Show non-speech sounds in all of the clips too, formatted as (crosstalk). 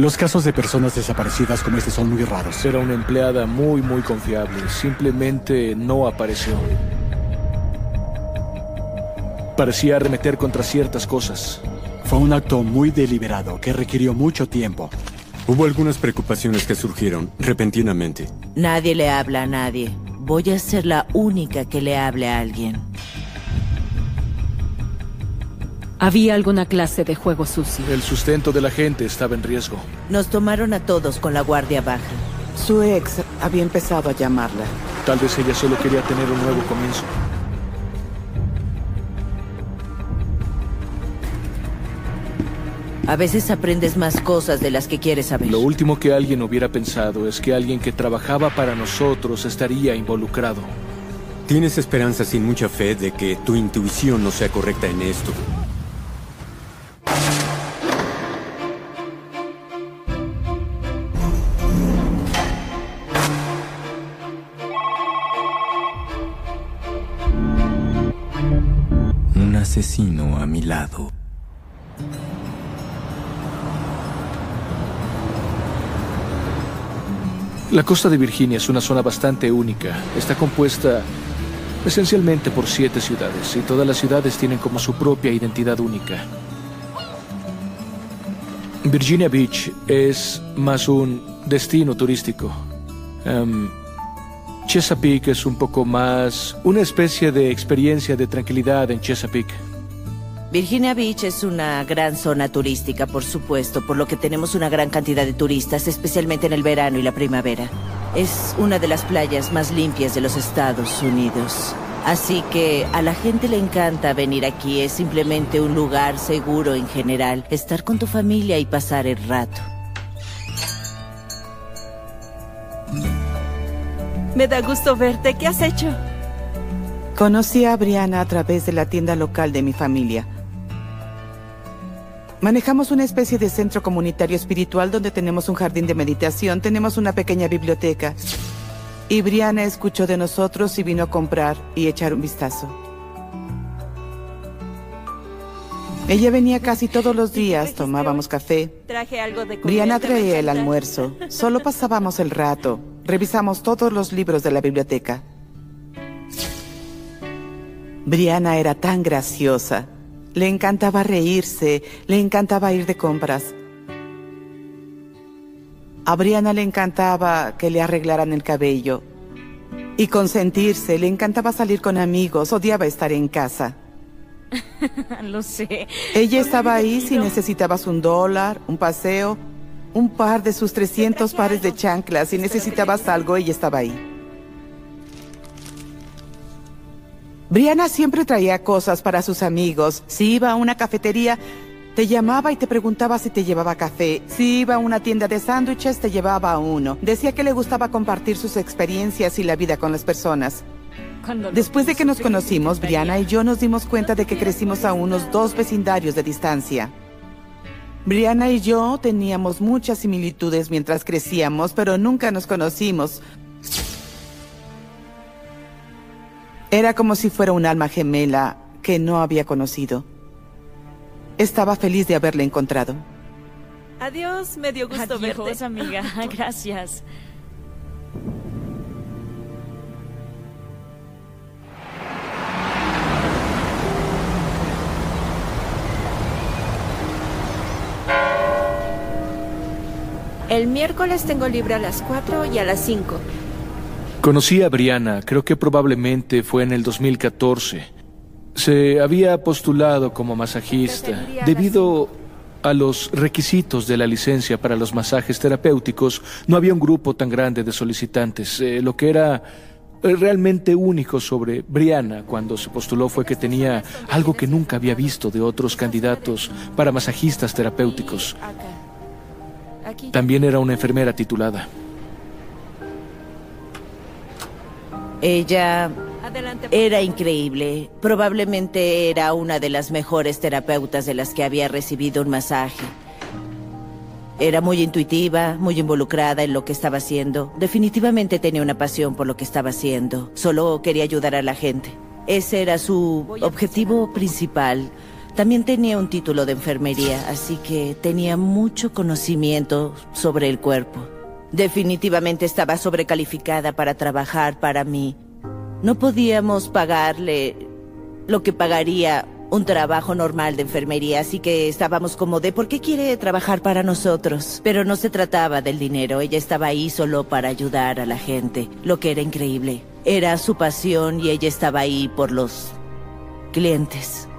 Los casos de personas desaparecidas como este son muy raros. Era una empleada muy, muy confiable. Simplemente no apareció. Parecía arremeter contra ciertas cosas. Fue un acto muy deliberado que requirió mucho tiempo. Hubo algunas preocupaciones que surgieron repentinamente. Nadie le habla a nadie. Voy a ser la única que le hable a alguien. Había alguna clase de juego sucio. El sustento de la gente estaba en riesgo. Nos tomaron a todos con la guardia baja. Su ex había empezado a llamarla. Tal vez ella solo quería tener un nuevo comienzo. A veces aprendes más cosas de las que quieres saber. Lo último que alguien hubiera pensado es que alguien que trabajaba para nosotros estaría involucrado. Tienes esperanza sin mucha fe de que tu intuición no sea correcta en esto. Asesino a mi lado. La costa de Virginia es una zona bastante única. Está compuesta esencialmente por siete ciudades y todas las ciudades tienen como su propia identidad única. Virginia Beach es más un destino turístico. Em, Chesapeake es un poco más una especie de experiencia de tranquilidad en Chesapeake. Virginia Beach es una gran zona turística, por supuesto, por lo que tenemos una gran cantidad de turistas, especialmente en el verano y la primavera. Es una de las playas más limpias de los Estados Unidos. Así que a la gente le encanta venir aquí. Es simplemente un lugar seguro en general. Estar con tu familia y pasar el rato. Me da gusto verte. ¿Qué has hecho? Conocí a Brianna a través de la tienda local de mi familia. Manejamos una especie de centro comunitario espiritual donde tenemos un jardín de meditación, tenemos una pequeña biblioteca. Y Brianna escuchó de nosotros y vino a comprar y echar un vistazo. Ella venía casi todos los días, tomábamos café. Traje algo de comida. Brianna traía el almuerzo. Solo pasábamos el rato. Revisamos todos los libros de la biblioteca. Brianna era tan graciosa. Le encantaba reírse, le encantaba ir de compras. A Brianna le encantaba que le arreglaran el cabello. Y consentirse, le encantaba salir con amigos, odiaba estar en casa. (laughs) Lo sé. Ella estaba ahí si necesitabas un dólar, un paseo, un par de sus 300 pares de chanclas. Si necesitabas algo, ella estaba ahí. Brianna siempre traía cosas para sus amigos. Si iba a una cafetería, te llamaba y te preguntaba si te llevaba café. Si iba a una tienda de sándwiches, te llevaba a uno. Decía que le gustaba compartir sus experiencias y la vida con las personas. Después de que nos conocimos. Brianna y yo nos dimos cuenta de que crecimos a unos dos vecindarios de distancia. Brianna y yo teníamos muchas similitudes mientras crecíamos, pero nunca nos conocimos. Era como si fuera un alma gemela que no había conocido. Estaba feliz de haberle encontrado. Adiós, me dio gusto Adiós, verte. amiga. (laughs) Gracias. El miércoles tengo libre a las 4 y a las 5. Conocí a Brianna, creo que probablemente fue en el 2014. Se había postulado como masajista debido a los requisitos de la licencia para los masajes terapéuticos. No había un grupo tan grande de solicitantes. Eh, lo que era eh, realmente único sobre Brianna cuando se postuló fue que tenía algo que nunca había visto de otros candidatos para masajistas terapéuticos. También era una enfermera titulada. Ella era increíble. Probablemente era una de las mejores terapeutas de las que había recibido un masaje. Era muy intuitiva, muy involucrada en lo que estaba haciendo. Definitivamente tenía una pasión por lo que estaba haciendo. Solo quería ayudar a la gente. Ese era su objetivo principal. También tenía un título de enfermería, así que tenía mucho conocimiento sobre el cuerpo. Definitivamente estaba sobrecalificada para trabajar para mí. No podíamos pagarle lo que pagaría un trabajo normal de enfermería, así que estábamos como de ¿por qué quiere trabajar para nosotros? Pero no se trataba del dinero, ella estaba ahí solo para ayudar a la gente, lo que era increíble. Era su pasión y ella estaba ahí por los clientes.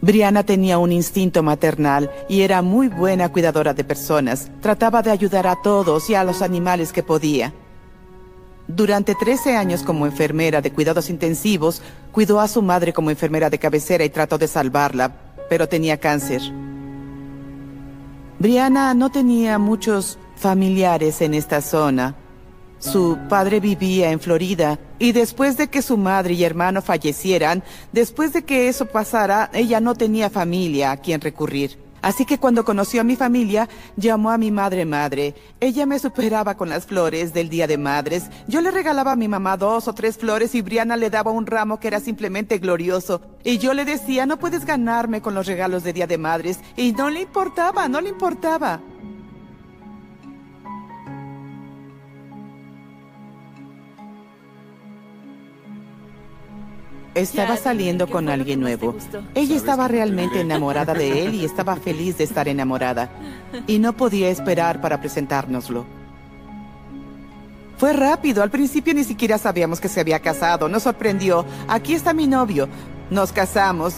Brianna tenía un instinto maternal y era muy buena cuidadora de personas. Trataba de ayudar a todos y a los animales que podía. Durante 13 años como enfermera de cuidados intensivos, cuidó a su madre como enfermera de cabecera y trató de salvarla, pero tenía cáncer. Brianna no tenía muchos familiares en esta zona. Su padre vivía en Florida y después de que su madre y hermano fallecieran, después de que eso pasara, ella no tenía familia a quien recurrir. Así que cuando conoció a mi familia, llamó a mi madre madre. Ella me superaba con las flores del Día de Madres. Yo le regalaba a mi mamá dos o tres flores y Brianna le daba un ramo que era simplemente glorioso. Y yo le decía, no puedes ganarme con los regalos de Día de Madres. Y no le importaba, no le importaba. Estaba saliendo ¿qué con alguien nuevo. Ella estaba realmente (laughs) enamorada de él y estaba feliz de estar enamorada. Y no podía esperar para presentárnoslo. Fue rápido, al principio ni siquiera sabíamos que se había casado. Nos sorprendió. Aquí está mi novio. Nos casamos.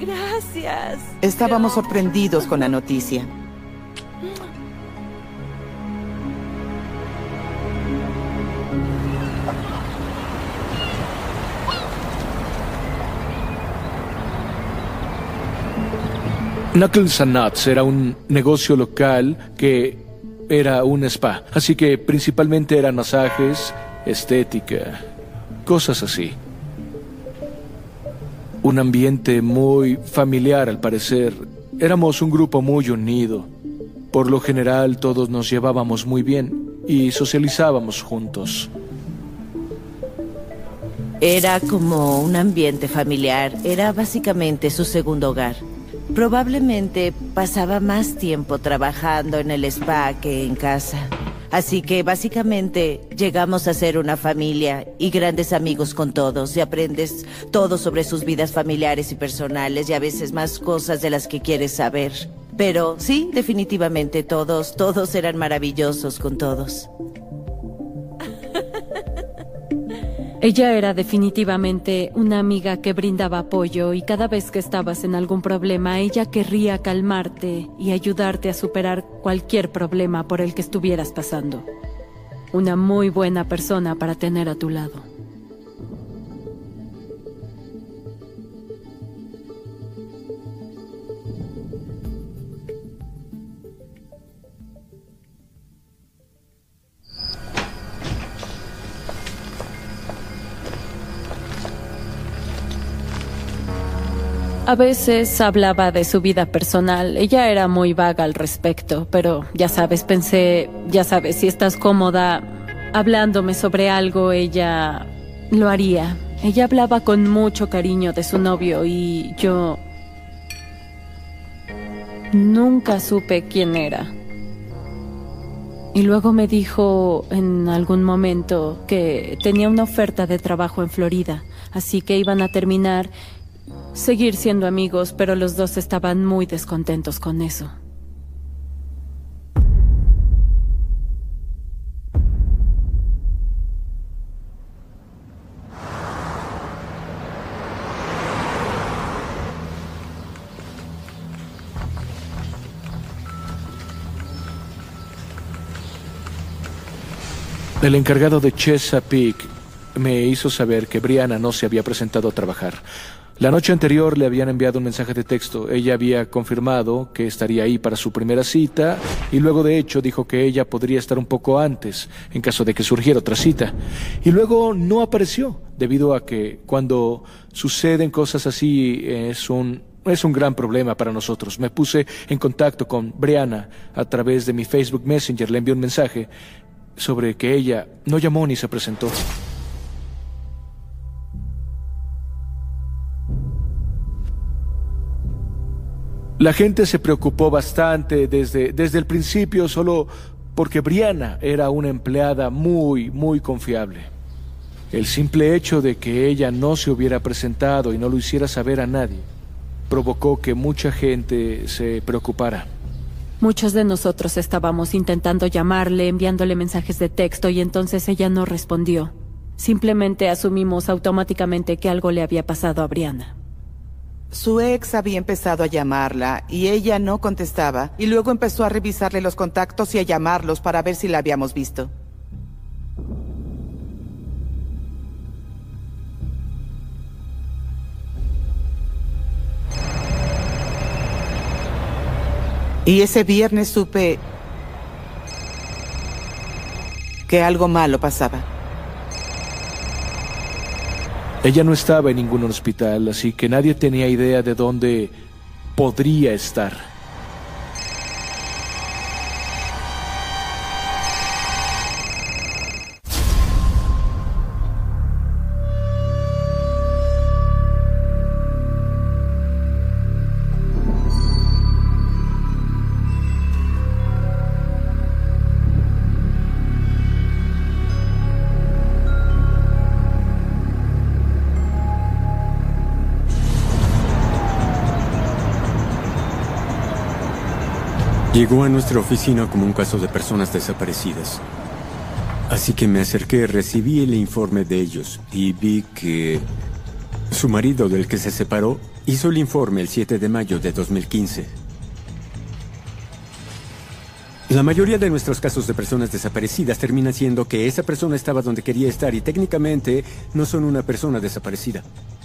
Gracias. Estábamos sorprendidos con la noticia. Knuckles and Nuts era un negocio local que era un spa, así que principalmente eran masajes, estética, cosas así. Un ambiente muy familiar al parecer. Éramos un grupo muy unido. Por lo general todos nos llevábamos muy bien y socializábamos juntos. Era como un ambiente familiar, era básicamente su segundo hogar. Probablemente pasaba más tiempo trabajando en el spa que en casa. Así que básicamente llegamos a ser una familia y grandes amigos con todos y aprendes todo sobre sus vidas familiares y personales y a veces más cosas de las que quieres saber. Pero sí, definitivamente todos, todos eran maravillosos con todos. Ella era definitivamente una amiga que brindaba apoyo y cada vez que estabas en algún problema, ella querría calmarte y ayudarte a superar cualquier problema por el que estuvieras pasando. Una muy buena persona para tener a tu lado. A veces hablaba de su vida personal. Ella era muy vaga al respecto, pero ya sabes, pensé, ya sabes, si estás cómoda hablándome sobre algo, ella lo haría. Ella hablaba con mucho cariño de su novio y yo nunca supe quién era. Y luego me dijo en algún momento que tenía una oferta de trabajo en Florida, así que iban a terminar seguir siendo amigos, pero los dos estaban muy descontentos con eso. El encargado de Chesapeake me hizo saber que Brianna no se había presentado a trabajar. La noche anterior le habían enviado un mensaje de texto. Ella había confirmado que estaría ahí para su primera cita y luego de hecho dijo que ella podría estar un poco antes en caso de que surgiera otra cita. Y luego no apareció debido a que cuando suceden cosas así es un es un gran problema para nosotros. Me puse en contacto con Brianna a través de mi Facebook Messenger, le envié un mensaje sobre que ella no llamó ni se presentó. La gente se preocupó bastante desde, desde el principio solo porque Brianna era una empleada muy, muy confiable. El simple hecho de que ella no se hubiera presentado y no lo hiciera saber a nadie provocó que mucha gente se preocupara. Muchos de nosotros estábamos intentando llamarle, enviándole mensajes de texto y entonces ella no respondió. Simplemente asumimos automáticamente que algo le había pasado a Brianna. Su ex había empezado a llamarla y ella no contestaba y luego empezó a revisarle los contactos y a llamarlos para ver si la habíamos visto. Y ese viernes supe que algo malo pasaba. Ella no estaba en ningún hospital, así que nadie tenía idea de dónde podría estar. Llegó a nuestra oficina como un caso de personas desaparecidas. Así que me acerqué, recibí el informe de ellos y vi que su marido del que se separó hizo el informe el 7 de mayo de 2015. La mayoría de nuestros casos de personas desaparecidas termina siendo que esa persona estaba donde quería estar y técnicamente no son una persona desaparecida.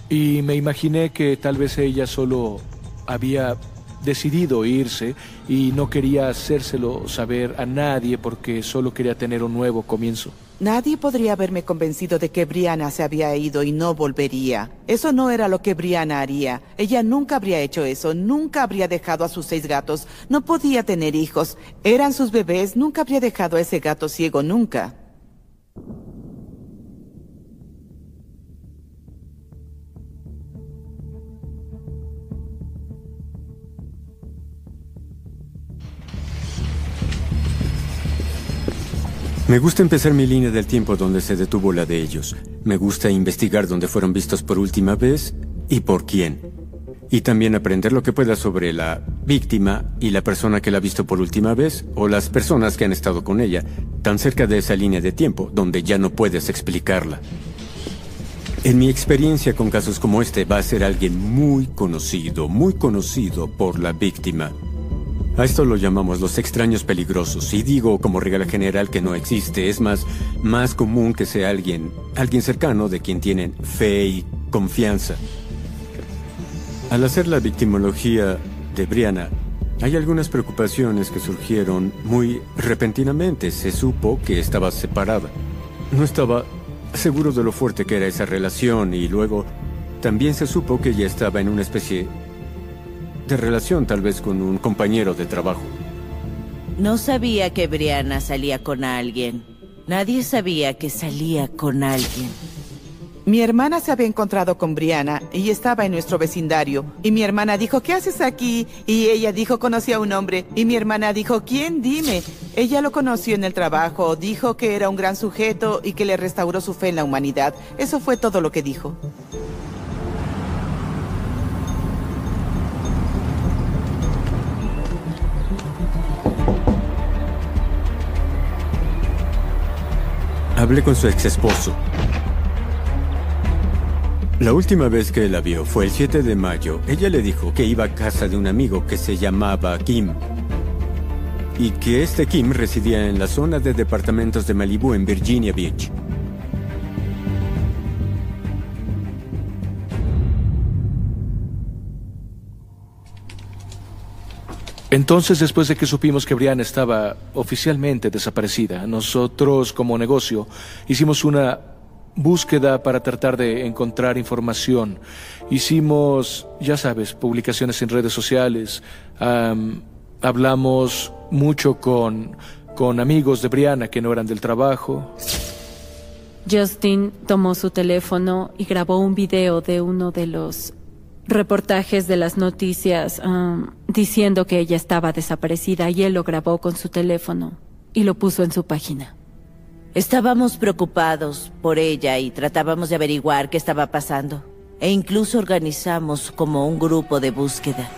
Y me imaginé que tal vez ella solo había decidido irse y no quería hacérselo saber a nadie porque solo quería tener un nuevo comienzo. Nadie podría haberme convencido de que Brianna se había ido y no volvería. Eso no era lo que Brianna haría. Ella nunca habría hecho eso, nunca habría dejado a sus seis gatos, no podía tener hijos. Eran sus bebés, nunca habría dejado a ese gato ciego, nunca. Me gusta empezar mi línea del tiempo donde se detuvo la de ellos. Me gusta investigar dónde fueron vistos por última vez y por quién. Y también aprender lo que pueda sobre la víctima y la persona que la ha visto por última vez o las personas que han estado con ella, tan cerca de esa línea de tiempo donde ya no puedes explicarla. En mi experiencia con casos como este va a ser alguien muy conocido, muy conocido por la víctima. A esto lo llamamos los extraños peligrosos. Y digo como regla general que no existe. Es más, más común que sea alguien, alguien cercano de quien tienen fe y confianza. Al hacer la victimología de Brianna, hay algunas preocupaciones que surgieron muy repentinamente. Se supo que estaba separada. No estaba seguro de lo fuerte que era esa relación y luego también se supo que ella estaba en una especie de relación tal vez con un compañero de trabajo. No sabía que Brianna salía con alguien. Nadie sabía que salía con alguien. Mi hermana se había encontrado con Brianna y estaba en nuestro vecindario. Y mi hermana dijo, ¿qué haces aquí? Y ella dijo, conocí a un hombre. Y mi hermana dijo, ¿quién? Dime. Ella lo conoció en el trabajo, dijo que era un gran sujeto y que le restauró su fe en la humanidad. Eso fue todo lo que dijo. Hablé con su ex esposo. La última vez que la vio fue el 7 de mayo. Ella le dijo que iba a casa de un amigo que se llamaba Kim. Y que este Kim residía en la zona de departamentos de Malibu en Virginia Beach. Entonces, después de que supimos que Brianna estaba oficialmente desaparecida, nosotros como negocio hicimos una búsqueda para tratar de encontrar información. Hicimos, ya sabes, publicaciones en redes sociales, am, hablamos mucho con, con amigos de Brianna que no eran del trabajo. Justin tomó su teléfono y grabó un video de uno de los reportajes de las noticias um, diciendo que ella estaba desaparecida y él lo grabó con su teléfono y lo puso en su página. Estábamos preocupados por ella y tratábamos de averiguar qué estaba pasando. E incluso organizamos como un grupo de búsqueda.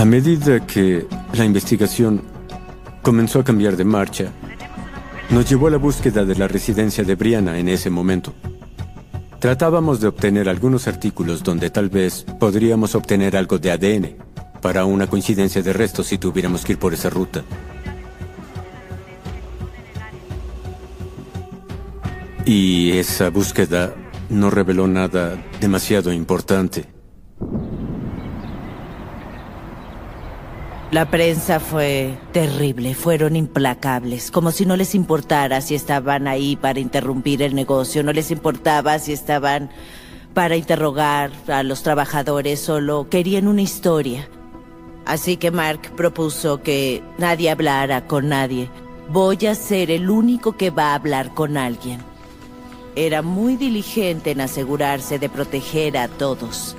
A medida que la investigación comenzó a cambiar de marcha, nos llevó a la búsqueda de la residencia de Brianna en ese momento. Tratábamos de obtener algunos artículos donde tal vez podríamos obtener algo de ADN para una coincidencia de restos si tuviéramos que ir por esa ruta. Y esa búsqueda no reveló nada demasiado importante. La prensa fue terrible, fueron implacables, como si no les importara si estaban ahí para interrumpir el negocio, no les importaba si estaban para interrogar a los trabajadores, solo querían una historia. Así que Mark propuso que nadie hablara con nadie. Voy a ser el único que va a hablar con alguien. Era muy diligente en asegurarse de proteger a todos.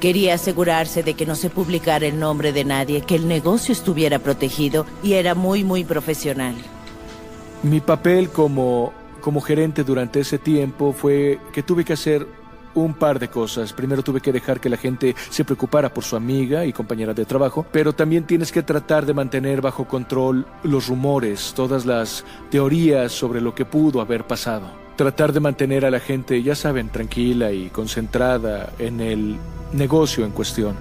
Quería asegurarse de que no se publicara el nombre de nadie, que el negocio estuviera protegido y era muy, muy profesional. Mi papel como, como gerente durante ese tiempo fue que tuve que hacer un par de cosas. Primero tuve que dejar que la gente se preocupara por su amiga y compañera de trabajo, pero también tienes que tratar de mantener bajo control los rumores, todas las teorías sobre lo que pudo haber pasado. Tratar de mantener a la gente, ya saben, tranquila y concentrada en el negocio en cuestión.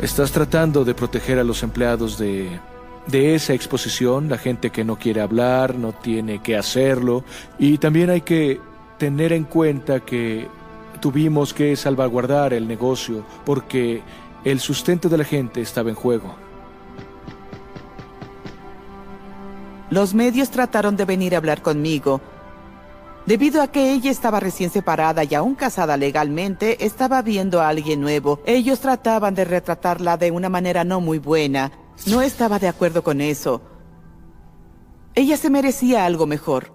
Estás tratando de proteger a los empleados de, de esa exposición, la gente que no quiere hablar, no tiene que hacerlo, y también hay que tener en cuenta que tuvimos que salvaguardar el negocio porque el sustento de la gente estaba en juego. Los medios trataron de venir a hablar conmigo. Debido a que ella estaba recién separada y aún casada legalmente, estaba viendo a alguien nuevo. Ellos trataban de retratarla de una manera no muy buena. No estaba de acuerdo con eso. Ella se merecía algo mejor.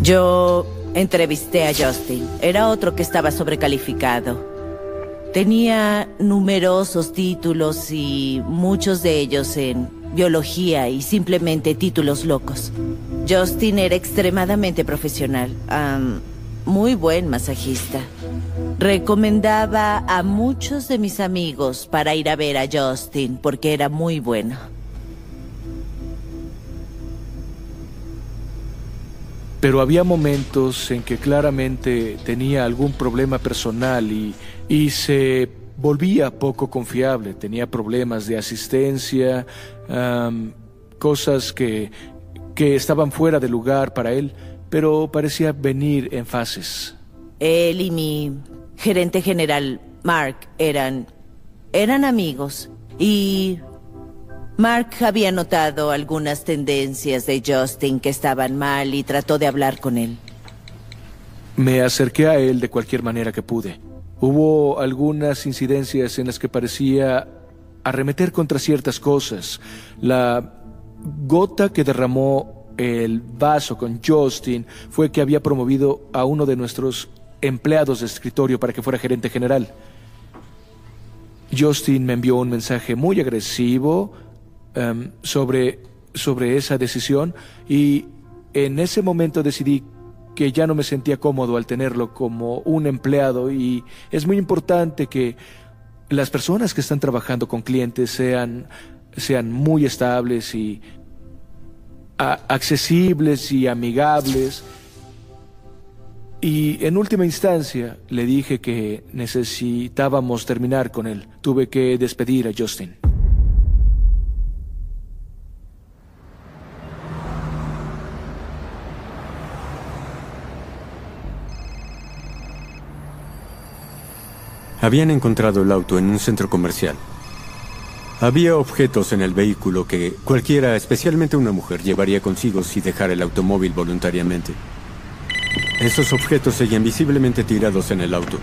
Yo entrevisté a Justin. Era otro que estaba sobrecalificado. Tenía numerosos títulos y muchos de ellos en biología y simplemente títulos locos. Justin era extremadamente profesional, muy buen masajista. Recomendaba a muchos de mis amigos para ir a ver a Justin porque era muy bueno. Pero había momentos en que claramente tenía algún problema personal y, y se volvía poco confiable. Tenía problemas de asistencia, cosas que, que estaban fuera de lugar para él, pero parecía venir en fases. Él y mi gerente general, Mark, eran, eran amigos. Y Mark había notado algunas tendencias de Justin que estaban mal y trató de hablar con él. Me acerqué a él de cualquier manera que pude. Hubo algunas incidencias en las que parecía arremeter contra ciertas cosas. La gota que derramó el vaso con Justin fue que había promovido a uno de nuestros empleados de escritorio para que fuera gerente general. Justin me envió un mensaje muy agresivo em, sobre, sobre esa decisión y en ese momento decidí que ya no me sentía cómodo al tenerlo como un empleado y es muy importante que las personas que están trabajando con clientes sean, sean muy estables y accesibles y amigables. Y en última instancia le dije que necesitábamos terminar con él. Tuve que despedir a Justin. Habían encontrado el auto en un centro comercial. Había objetos en el vehículo que cualquiera, especialmente una mujer, llevaría consigo si dejara el automóvil voluntariamente. Esos objetos seguían visiblemente tirados en el auto.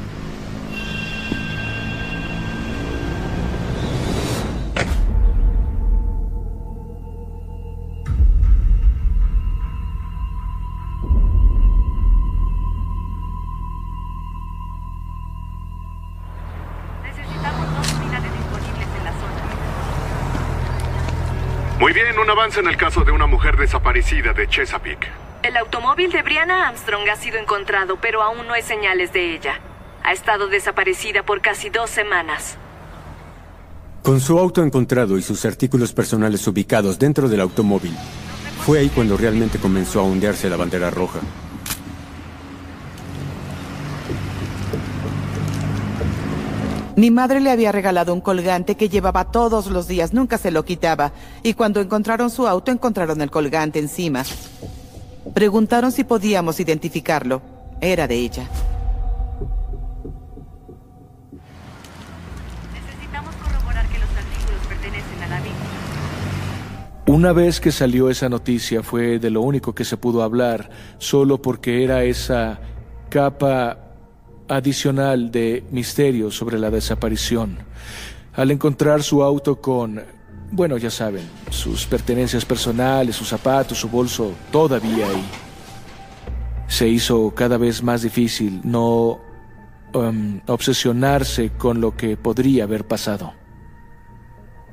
En el caso de una mujer desaparecida de Chesapeake. El automóvil de Brianna Armstrong ha sido encontrado, pero aún no hay señales de ella. Ha estado desaparecida por casi dos semanas. Con su auto encontrado y sus artículos personales ubicados dentro del automóvil, fue ahí cuando realmente comenzó a ondearse la bandera roja. Mi madre le había regalado un colgante que llevaba todos los días, nunca se lo quitaba. Y cuando encontraron su auto, encontraron el colgante encima. Preguntaron si podíamos identificarlo. Era de ella. Necesitamos corroborar que los artículos pertenecen a la víctima. Una vez que salió esa noticia fue de lo único que se pudo hablar, solo porque era esa capa adicional de misterio sobre la desaparición. Al encontrar su auto con, bueno, ya saben, sus pertenencias personales, sus zapatos, su bolso, todavía ahí, se hizo cada vez más difícil no um, obsesionarse con lo que podría haber pasado.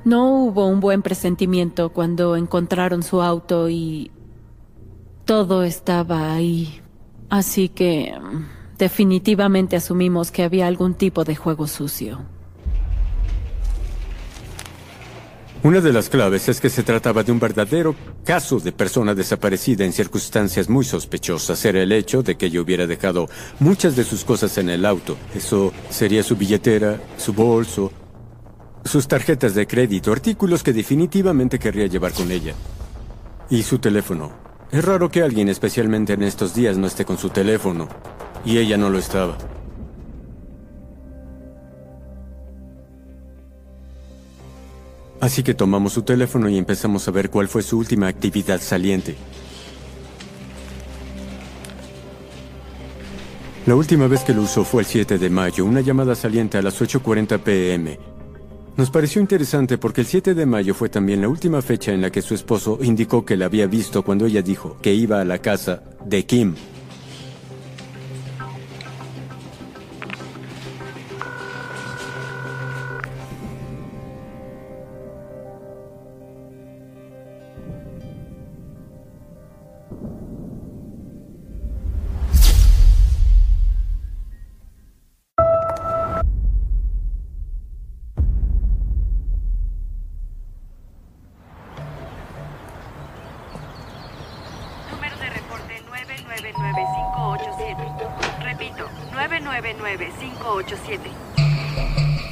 No hubo un buen presentimiento cuando encontraron su auto y todo estaba ahí. Así que... Definitivamente asumimos que había algún tipo de juego sucio. Una de las claves es que se trataba de un verdadero caso de persona desaparecida en circunstancias muy sospechosas. Era el hecho de que ella hubiera dejado muchas de sus cosas en el auto. Eso sería su billetera, su bolso, sus tarjetas de crédito, artículos que definitivamente querría llevar con ella. Y su teléfono. Es raro que alguien, especialmente en estos días, no esté con su teléfono. Y ella no lo estaba. Así que tomamos su teléfono y empezamos a ver cuál fue su última actividad saliente. La última vez que lo usó fue el 7 de mayo, una llamada saliente a las 8.40 pm. Nos pareció interesante porque el 7 de mayo fue también la última fecha en la que su esposo indicó que la había visto cuando ella dijo que iba a la casa de Kim.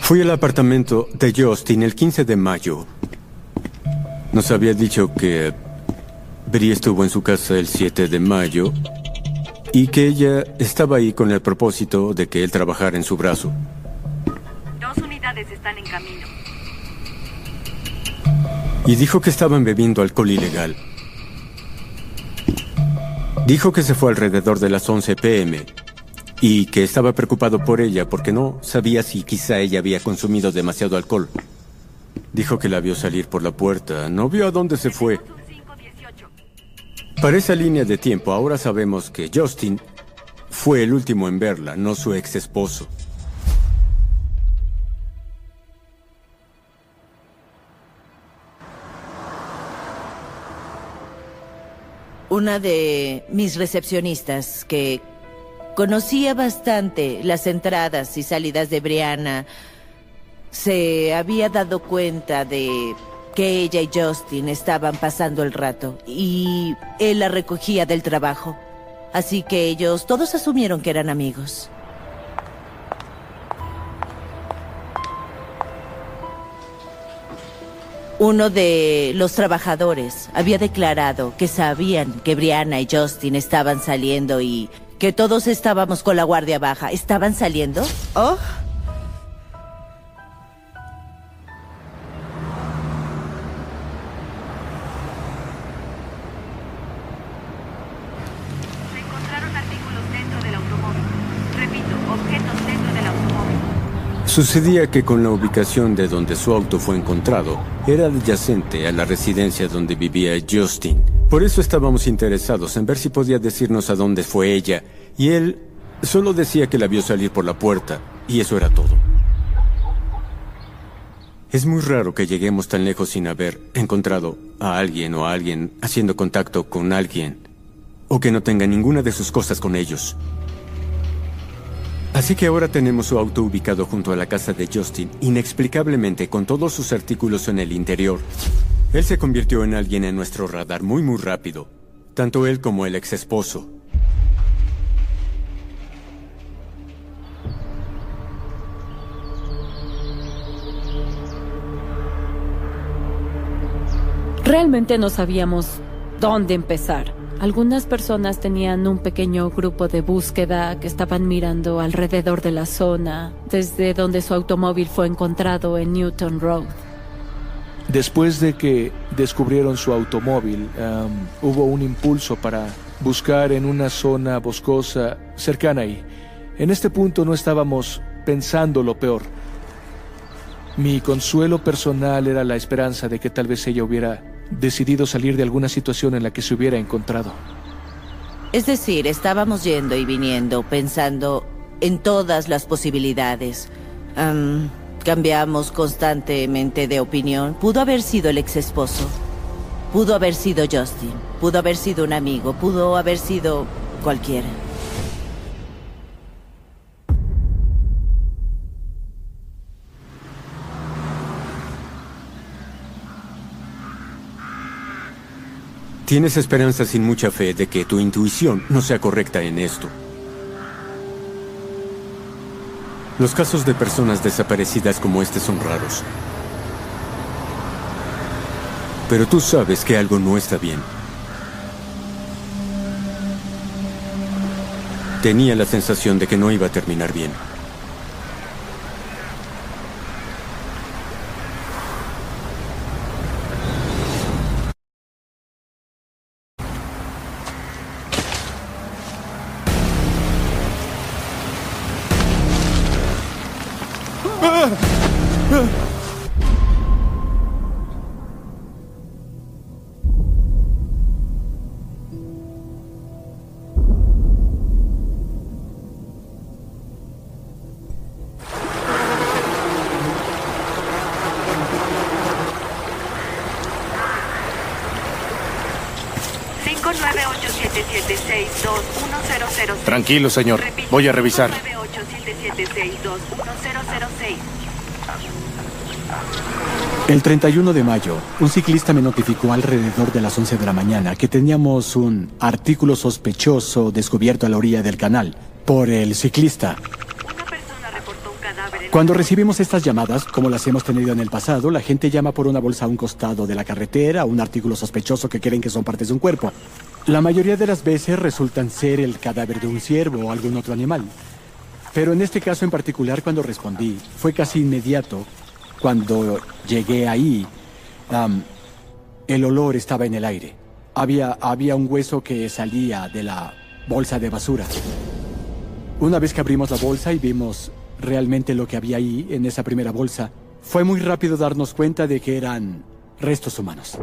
Fui al apartamento de Justin el 15 de mayo. Nos había dicho que Bri estuvo en su casa el 7 de mayo y que ella estaba ahí con el propósito de que él trabajara en su brazo. Dos unidades están en camino. Y dijo que estaban bebiendo alcohol ilegal. Dijo que se fue alrededor de las 11 pm y que estaba preocupado por ella porque no sabía si quizá ella había consumido demasiado alcohol. Dijo que la vio salir por la puerta, no vio a dónde se fue. Para esa línea de tiempo, ahora sabemos que Justin fue el último en verla, no su ex esposo. Una de mis recepcionistas que conocía bastante las entradas y salidas de Brianna se había dado cuenta de que ella y Justin estaban pasando el rato y él la recogía del trabajo. Así que ellos todos asumieron que eran amigos. Uno de los trabajadores había declarado que sabían que Brianna y Justin estaban saliendo y que todos estábamos con la guardia baja. ¿Estaban saliendo? Oh. Sucedía que con la ubicación de donde su auto fue encontrado, era adyacente a la residencia donde vivía Justin. Por eso estábamos interesados en ver si podía decirnos a dónde fue ella, y él solo decía que la vio salir por la puerta, y eso era todo. Es muy raro que lleguemos tan lejos sin haber encontrado a alguien o a alguien haciendo contacto con alguien, o que no tenga ninguna de sus cosas con ellos. Así que ahora tenemos su auto ubicado junto a la casa de Justin, inexplicablemente con todos sus artículos en el interior. Él se convirtió en alguien en nuestro radar muy muy rápido, tanto él como el ex esposo. Realmente no sabíamos dónde empezar. Algunas personas tenían un pequeño grupo de búsqueda que estaban mirando alrededor de la zona, desde donde su automóvil fue encontrado en Newton Road. Después de que descubrieron su automóvil, um, hubo un impulso para buscar en una zona boscosa cercana ahí. En este punto no estábamos pensando lo peor. Mi consuelo personal era la esperanza de que tal vez ella hubiera decidido salir de alguna situación en la que se hubiera encontrado. Es decir, estábamos yendo y viniendo, pensando en todas las posibilidades. Am, cambiamos constantemente de opinión. Pudo haber sido el ex esposo. Pudo haber sido Justin. Pudo haber sido un amigo. Pudo haber sido cualquiera. Tienes esperanza sin mucha fe de que tu intuición no sea correcta en esto. Los casos de personas desaparecidas como este son raros. Pero tú sabes que algo no está bien. Tenía la sensación de que no iba a terminar bien. Tranquilo, señor. Voy a revisar. El 31 de mayo, un ciclista me notificó alrededor de las 11 de la mañana que teníamos un artículo sospechoso descubierto a la orilla del canal por el ciclista. Cuando recibimos estas llamadas, como las hemos tenido en el pasado, la gente llama por una bolsa a un costado de la carretera, un artículo sospechoso que creen que son partes de un cuerpo. La mayoría de las veces resultan ser el cadáver de un ciervo o algún otro animal. Pero en este caso en particular, cuando respondí, fue casi inmediato. Cuando llegué ahí, el olor estaba en el aire. Había, había un hueso que salía de la bolsa de basura. Una vez que abrimos la bolsa y vimos realmente lo que había ahí, en esa primera bolsa, fue muy rápido darnos cuenta de que eran restos humanos.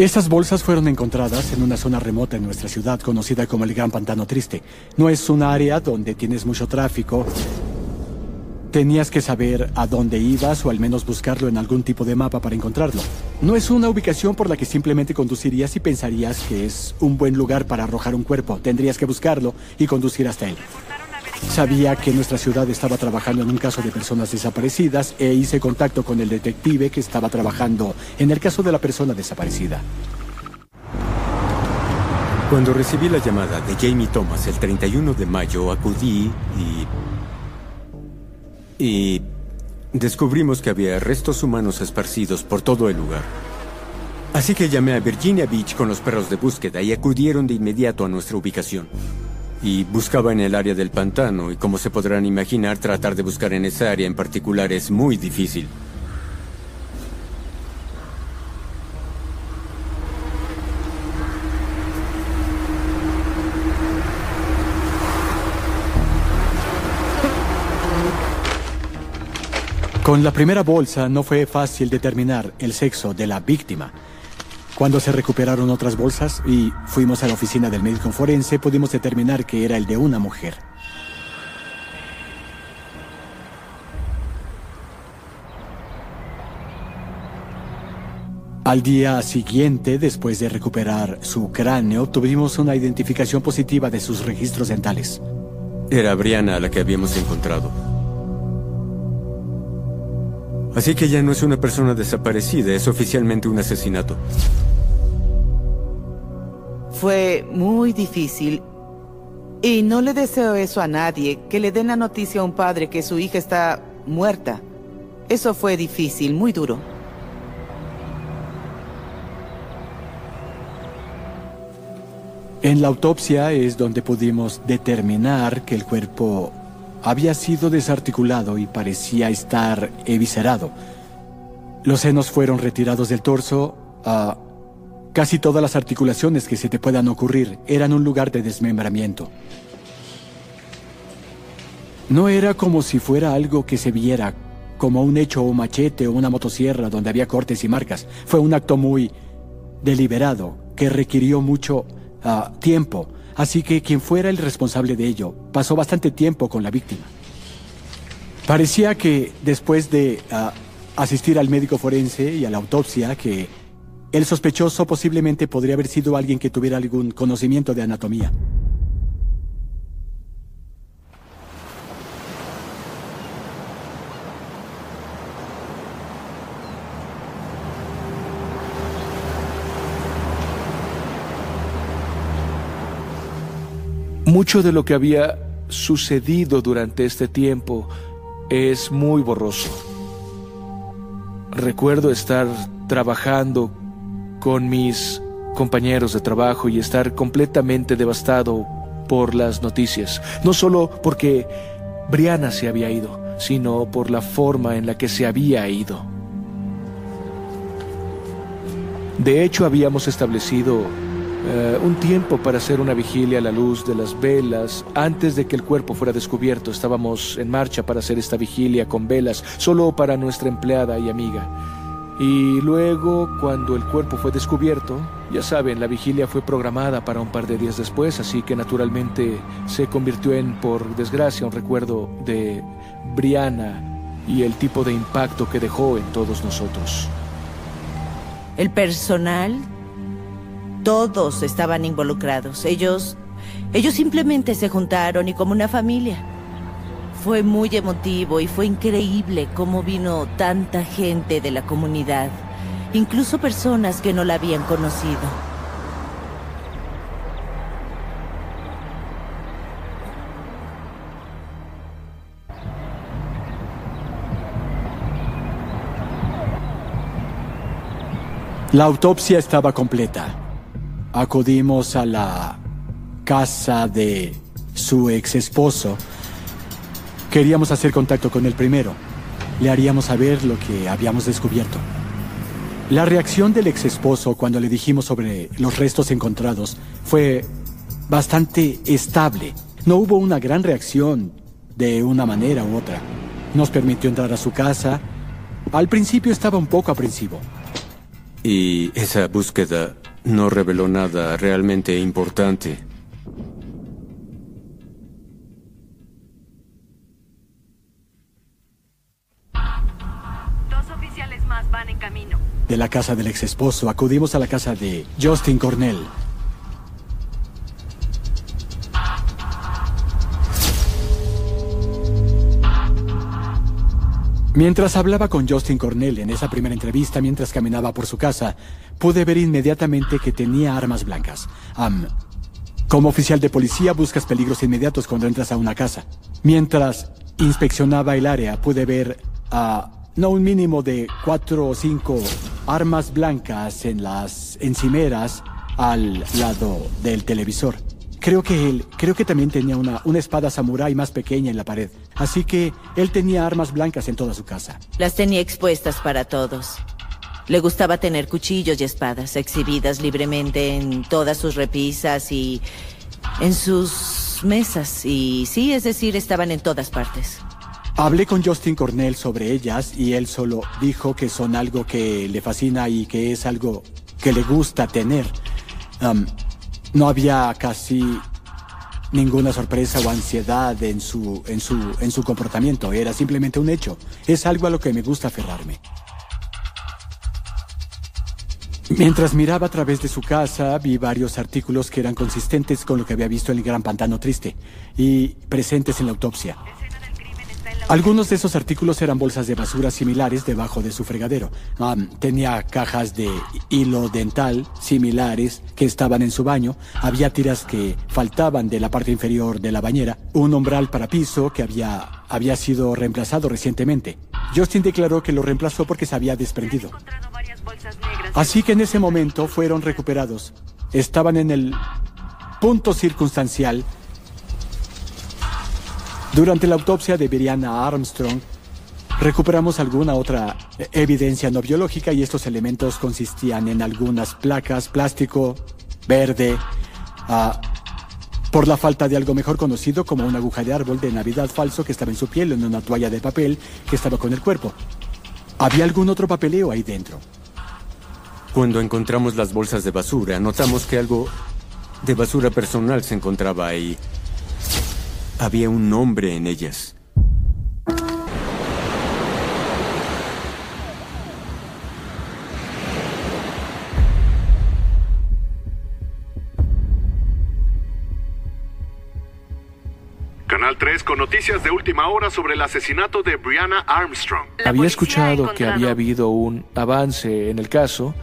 Esas bolsas fueron encontradas en una zona remota en nuestra ciudad conocida como el Gran Pantano Triste. No es un área donde tienes mucho tráfico. Tenías que saber a dónde ibas o al menos buscarlo en algún tipo de mapa para encontrarlo. No es una ubicación por la que simplemente conducirías y pensarías que es un buen lugar para arrojar un cuerpo. Tendrías que buscarlo y conducir hasta él. Sabía que nuestra ciudad estaba trabajando en un caso de personas desaparecidas e hice contacto con el detective que estaba trabajando en el caso de la persona desaparecida. Cuando recibí la llamada de Jamie Thomas el 31 de mayo, acudí y... y descubrimos que había restos humanos esparcidos por todo el lugar. Así que llamé a Virginia Beach con los perros de búsqueda y acudieron de inmediato a nuestra ubicación y buscaba en el área del pantano y como se podrán imaginar, tratar de buscar en esa área en particular es muy difícil. Con la primera bolsa no fue fácil determinar el sexo de la víctima. Cuando se recuperaron otras bolsas y fuimos a la oficina del médico forense, pudimos determinar que era el de una mujer. Al día siguiente, después de recuperar su cráneo, tuvimos una identificación positiva de sus registros dentales. Era Brianna la que habíamos encontrado. Así que ya no es una persona desaparecida, es oficialmente un asesinato. Fue muy difícil. Y no le deseo eso a nadie, que le den la noticia a un padre que su hija está muerta. Eso fue difícil, muy duro. En la autopsia es donde pudimos determinar que el cuerpo había sido desarticulado y parecía estar eviscerado. Los senos fueron retirados del torso, ah, Casi todas las articulaciones que se te puedan ocurrir eran un lugar de desmembramiento. No era como si fuera algo que se viera como un hecho o machete o una motosierra donde había cortes y marcas. Fue un acto muy deliberado que requirió mucho ah, tiempo. Así que quien fuera el responsable de ello pasó bastante tiempo con la víctima. Parecía que después de ah, asistir al médico forense y a la autopsia que el sospechoso posiblemente podría haber sido alguien que tuviera algún conocimiento de anatomía. Mucho de lo que había sucedido durante este tiempo es muy borroso. Recuerdo estar trabajando con mis compañeros de trabajo y estar completamente devastado por las noticias. No solo porque Brianna se había ido, sino por la forma en la que se había ido. De hecho, habíamos establecido eh, un tiempo para hacer una vigilia a la luz de las velas. Antes de que el cuerpo fuera descubierto, estábamos en marcha para hacer esta vigilia con velas, solo para nuestra empleada y amiga. Y luego, cuando el cuerpo fue descubierto, ya saben, la vigilia fue programada para un par de días después, así que naturalmente se convirtió en, por desgracia, un recuerdo de Brianna y el tipo de impacto que dejó en todos nosotros. El personal, todos estaban involucrados. Ellos, ellos simplemente se juntaron y como una familia. Fue muy emotivo y fue increíble cómo vino tanta gente de la comunidad, incluso personas que no la habían conocido. La autopsia estaba completa. Acudimos a la casa de su ex esposo. Queríamos hacer contacto con él primero. Le haríamos saber lo que habíamos descubierto. La reacción del ex esposo cuando le dijimos sobre los restos encontrados fue bastante estable. No hubo una gran reacción de una manera u otra. Nos permitió entrar a su casa. Al principio estaba un poco aprensivo. Y esa búsqueda no reveló nada realmente importante. Dos oficiales más van en camino. De la casa del ex esposo acudimos a la casa de Justin Cornell. Mientras hablaba con Justin Cornell en esa primera entrevista mientras caminaba por su casa, pude ver inmediatamente que tenía armas blancas. Como oficial de policía buscas peligros inmediatos cuando entras a una casa. Mientras inspeccionaba el área, pude ver a no un mínimo de cuatro o cinco armas blancas en las encimeras al lado del televisor. Creo que él, creo que también tenía una, una espada samurái más pequeña en la pared. Así que él tenía armas blancas en toda su casa. Las tenía expuestas para todos. Le gustaba tener cuchillos y espadas exhibidas libremente en todas sus repisas y en sus mesas. Y sí, es decir, estaban en todas partes. Hablé con Justin Cornell sobre ellas y él solo dijo que son algo que le fascina y que es algo que le gusta tener. Um, no había casi ninguna sorpresa o ansiedad en su, en su, en su comportamiento. Era simplemente un hecho. Es algo a lo que me gusta aferrarme. Mientras miraba a través de su casa, vi varios artículos que eran consistentes con lo que había visto en el Gran Pantano Triste y presentes en la autopsia. Algunos de esos artículos eran bolsas de basura similares debajo de su fregadero. Um, tenía cajas de hilo dental similares que estaban en su baño. Había tiras que faltaban de la parte inferior de la bañera. Un umbral para piso que había, había sido reemplazado recientemente. Justin declaró que lo reemplazó porque se había desprendido. Así que en ese momento fueron recuperados. Estaban en el punto circunstancial durante la autopsia de Brianna Armstrong, recuperamos alguna otra evidencia no biológica y estos elementos consistían en algunas placas, plástico, verde, ah, por la falta de algo mejor conocido como una aguja de árbol de Navidad falso que estaba en su piel en una toalla de papel que estaba con el cuerpo. ¿Había algún otro papeleo ahí dentro? Cuando encontramos las bolsas de basura, notamos que algo de basura personal se encontraba ahí. Había un nombre en ellas. Canal 3 con noticias de última hora sobre el asesinato de Brianna Armstrong. Había escuchado que había habido un avance en el caso,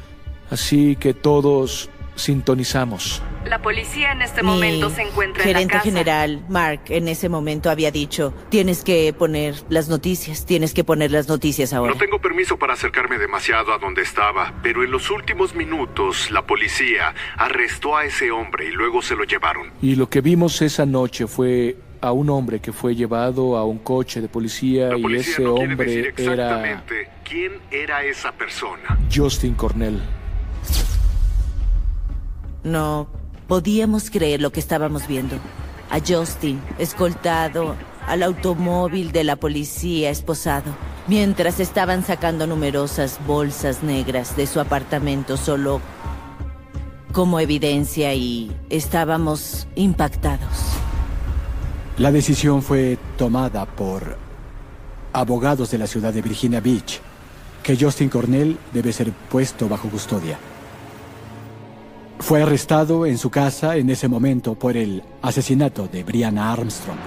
así que todos sintonizamos. La policía en este momento Mi se encuentra en la gerente casa. general, Mark, en ese momento había dicho, tienes que poner las noticias, tienes que poner las noticias ahora. No tengo permiso para acercarme demasiado a donde estaba, pero en los últimos minutos la policía arrestó a ese hombre y luego se lo llevaron. Y lo que vimos esa noche fue a un hombre que fue llevado a un coche de policía y ese no hombre decir era exactamente quién era esa persona. Justin Cornell. No podíamos creer lo que estábamos viendo. A Justin, escoltado al automóvil de la policía, esposado, mientras estaban sacando numerosas bolsas negras de su apartamento solo como evidencia y estábamos impactados. La decisión fue tomada por abogados de la ciudad de Virginia Beach, que Justin Cornell debe ser puesto bajo custodia. Fue arrestado en su casa en ese momento por el asesinato de Brianna Armstrong.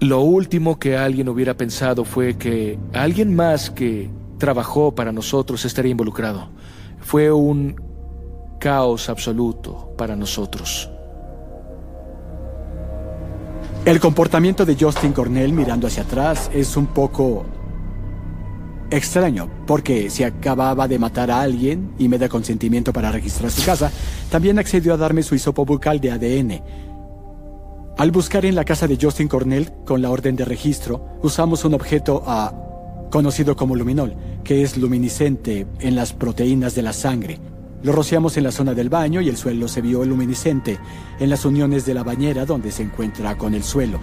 Lo último que alguien hubiera pensado fue que alguien más que trabajó para nosotros estaría involucrado. Fue un caos absoluto para nosotros. El comportamiento de Justin Cornell mirando hacia atrás es un poco extraño, porque si acababa de matar a alguien y me da consentimiento para registrar su casa, también accedió a darme su hisopo bucal de ADN. Al buscar en la casa de Justin Cornell con la orden de registro, usamos un objeto ah, conocido como luminol, que es luminiscente en las proteínas de la sangre. Lo rociamos en la zona del baño y el suelo se vio luminiscente en las uniones de la bañera donde se encuentra con el suelo.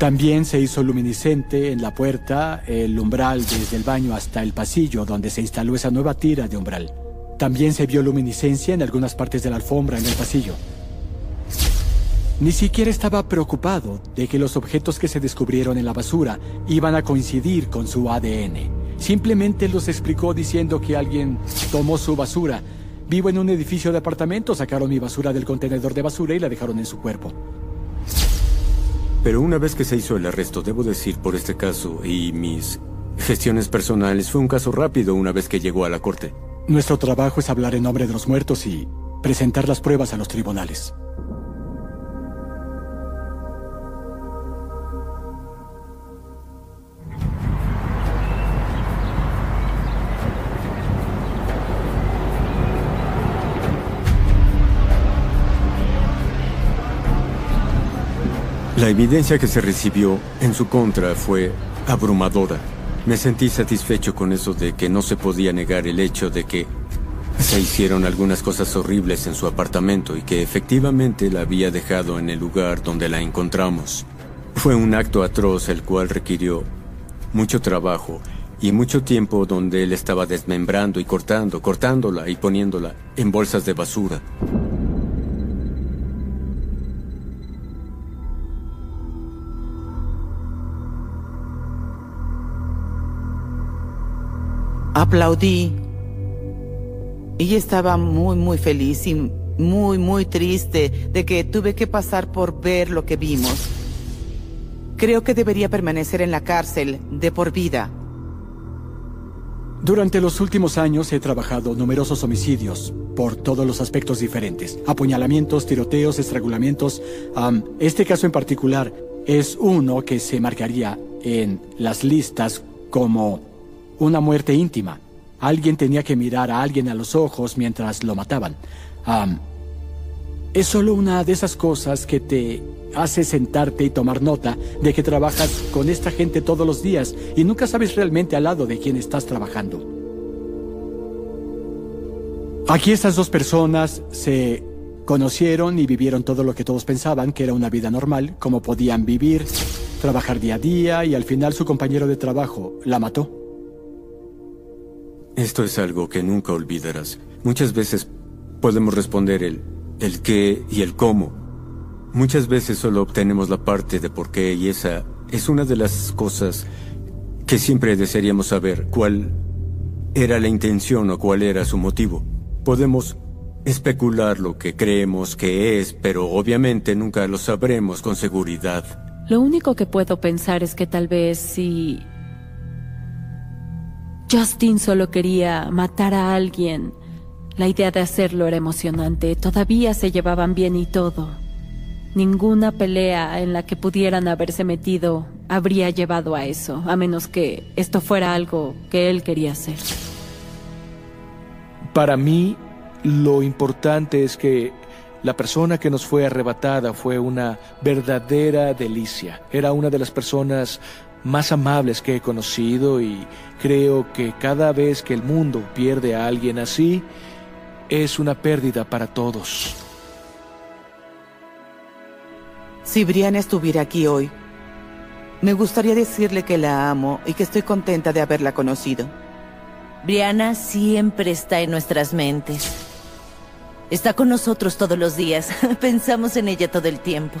También se hizo luminiscente en la puerta, el umbral desde el baño hasta el pasillo donde se instaló esa nueva tira de umbral. También se vio luminiscencia en algunas partes de la alfombra en el pasillo. Ni siquiera estaba preocupado de que los objetos que se descubrieron en la basura iban a coincidir con su ADN. Simplemente los explicó diciendo que alguien tomó su basura. Vivo en un edificio de apartamentos, sacaron mi basura del contenedor de basura y la dejaron en su cuerpo. Pero una vez que se hizo el arresto, debo decir por este caso y mis gestiones personales, fue un caso rápido una vez que llegó a la corte. Nuestro trabajo es hablar en nombre de los muertos y presentar las pruebas a los tribunales. Evidencia que se recibió en su contra fue abrumadora. Me sentí satisfecho con eso de que no se podía negar el hecho de que se hicieron algunas cosas horribles en su apartamento y que efectivamente la había dejado en el lugar donde la encontramos. Fue un acto atroz el cual requirió mucho trabajo y mucho tiempo donde él estaba desmembrando y cortando, cortándola y poniéndola en bolsas de basura. Aplaudí. Ella estaba muy, muy feliz y muy, muy triste de que tuve que pasar por ver lo que vimos. Creo que debería permanecer en la cárcel de por vida. Durante los últimos años he trabajado numerosos homicidios por todos los aspectos diferentes. Apuñalamientos, tiroteos, estrangulamientos. este caso en particular es uno que se marcaría en las listas como una muerte íntima. Alguien tenía que mirar a alguien a los ojos mientras lo mataban. es solo una de esas cosas que te hace sentarte y tomar nota de que trabajas con esta gente todos los días y nunca sabes realmente al lado de quién estás trabajando. Aquí estas dos personas se conocieron y vivieron todo lo que todos pensaban que era una vida normal, como podían vivir, trabajar día a día y al final su compañero de trabajo la mató. Esto es algo que nunca olvidarás. Muchas veces podemos responder el, el qué y el cómo. Muchas veces solo obtenemos la parte de por qué y esa es una de las cosas que siempre desearíamos saber cuál era la intención o cuál era su motivo. Podemos especular lo que creemos que es, pero obviamente nunca lo sabremos con seguridad. Lo único que puedo pensar es que tal vez si Justin solo quería matar a alguien. La idea de hacerlo era emocionante. Todavía se llevaban bien y todo. Ninguna pelea en la que pudieran haberse metido habría llevado a eso, a menos que esto fuera algo que él quería hacer. Para mí, lo importante es que la persona que nos fue arrebatada fue una verdadera delicia. Era una de las personas más amables que he conocido y creo que cada vez que el mundo pierde a alguien así, es una pérdida para todos. Si Brianna estuviera aquí hoy, me gustaría decirle que la amo y que estoy contenta de haberla conocido. Brianna siempre está en nuestras mentes. Está con nosotros todos los días. (laughs) Pensamos en ella todo el tiempo.